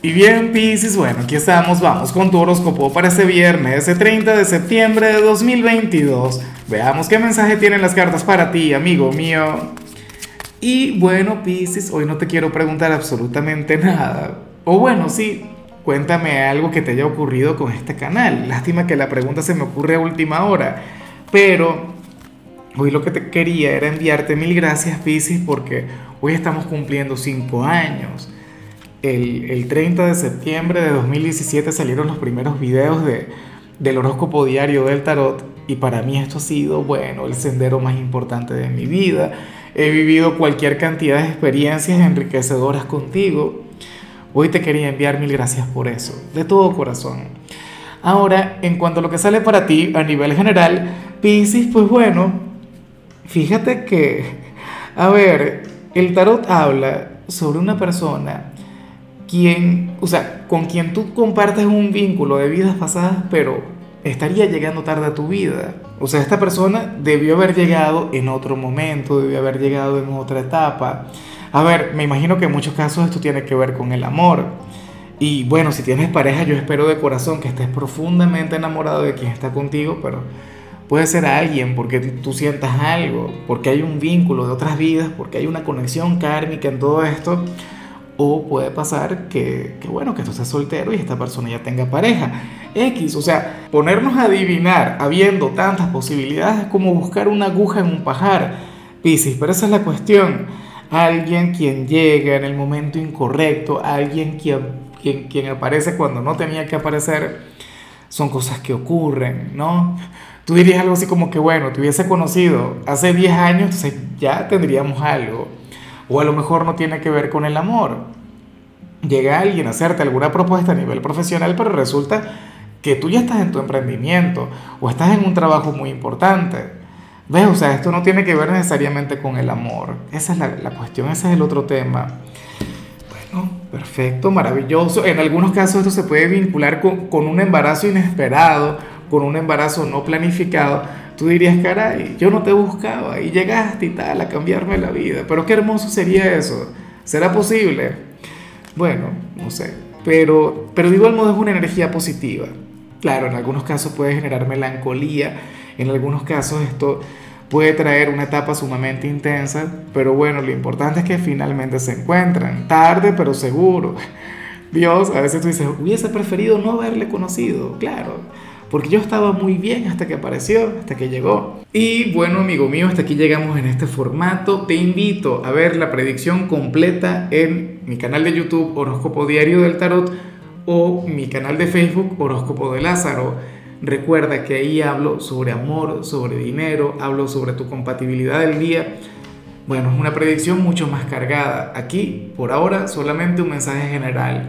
Y bien, Piscis, bueno, aquí estamos, vamos con tu horóscopo para este viernes, ese 30 de septiembre de 2022. Veamos qué mensaje tienen las cartas para ti, amigo mío. Y bueno, Piscis, hoy no te quiero preguntar absolutamente nada. O bueno, sí, cuéntame algo que te haya ocurrido con este canal. Lástima que la pregunta se me ocurre a última hora. Pero hoy lo que te quería era enviarte mil gracias, Piscis, porque hoy estamos cumpliendo cinco años el, el 30 de septiembre de 2017 salieron los primeros videos de, del horóscopo diario del tarot y para mí esto ha sido, bueno, el sendero más importante de mi vida. He vivido cualquier cantidad de experiencias enriquecedoras contigo. Hoy te quería enviar mil gracias por eso, de todo corazón. Ahora, en cuanto a lo que sale para ti a nivel general, Pisces, pues bueno, fíjate que, a ver, el tarot habla sobre una persona quien, o sea, con quien tú compartes un vínculo de vidas pasadas, pero estaría llegando tarde a tu vida. O sea, esta persona debió haber llegado en otro momento, debió haber llegado en otra etapa. A ver, me imagino que en muchos casos esto tiene que ver con el amor. Y bueno, si tienes pareja, yo espero de corazón que estés profundamente enamorado de quien está contigo, pero puede ser alguien porque tú sientas algo, porque hay un vínculo de otras vidas, porque hay una conexión kármica en todo esto o puede pasar que, bueno, que tú estés soltero y esta persona ya tenga pareja. X, o sea, ponernos a adivinar habiendo tantas posibilidades es como buscar una aguja en un pajar. Piscis, pero esa es la cuestión. Alguien quien llega en el momento incorrecto, alguien quien, quien, quien aparece cuando no tenía que aparecer, son cosas que ocurren, ¿no? Tú dirías algo así como que, bueno, te hubiese conocido hace 10 años, entonces ya tendríamos algo o a lo mejor no tiene que ver con el amor. Llega alguien a hacerte alguna propuesta a nivel profesional, pero resulta que tú ya estás en tu emprendimiento o estás en un trabajo muy importante. ¿Ves? O sea, esto no tiene que ver necesariamente con el amor. Esa es la, la cuestión, ese es el otro tema. Bueno, perfecto, maravilloso. En algunos casos esto se puede vincular con, con un embarazo inesperado, con un embarazo no planificado tú dirías, caray, yo no te buscaba y llegaste y tal a cambiarme la vida. Pero qué hermoso sería eso. ¿Será posible? Bueno, no sé. Pero, pero de igual modo es una energía positiva. Claro, en algunos casos puede generar melancolía, en algunos casos esto puede traer una etapa sumamente intensa, pero bueno, lo importante es que finalmente se encuentran, tarde pero seguro. Dios, a veces tú dices, hubiese preferido no haberle conocido, claro porque yo estaba muy bien hasta que apareció, hasta que llegó. Y bueno, amigo mío, hasta aquí llegamos en este formato. Te invito a ver la predicción completa en mi canal de YouTube Horóscopo Diario del Tarot o mi canal de Facebook Horóscopo de Lázaro. Recuerda que ahí hablo sobre amor, sobre dinero, hablo sobre tu compatibilidad del día. Bueno, es una predicción mucho más cargada. Aquí, por ahora, solamente un mensaje general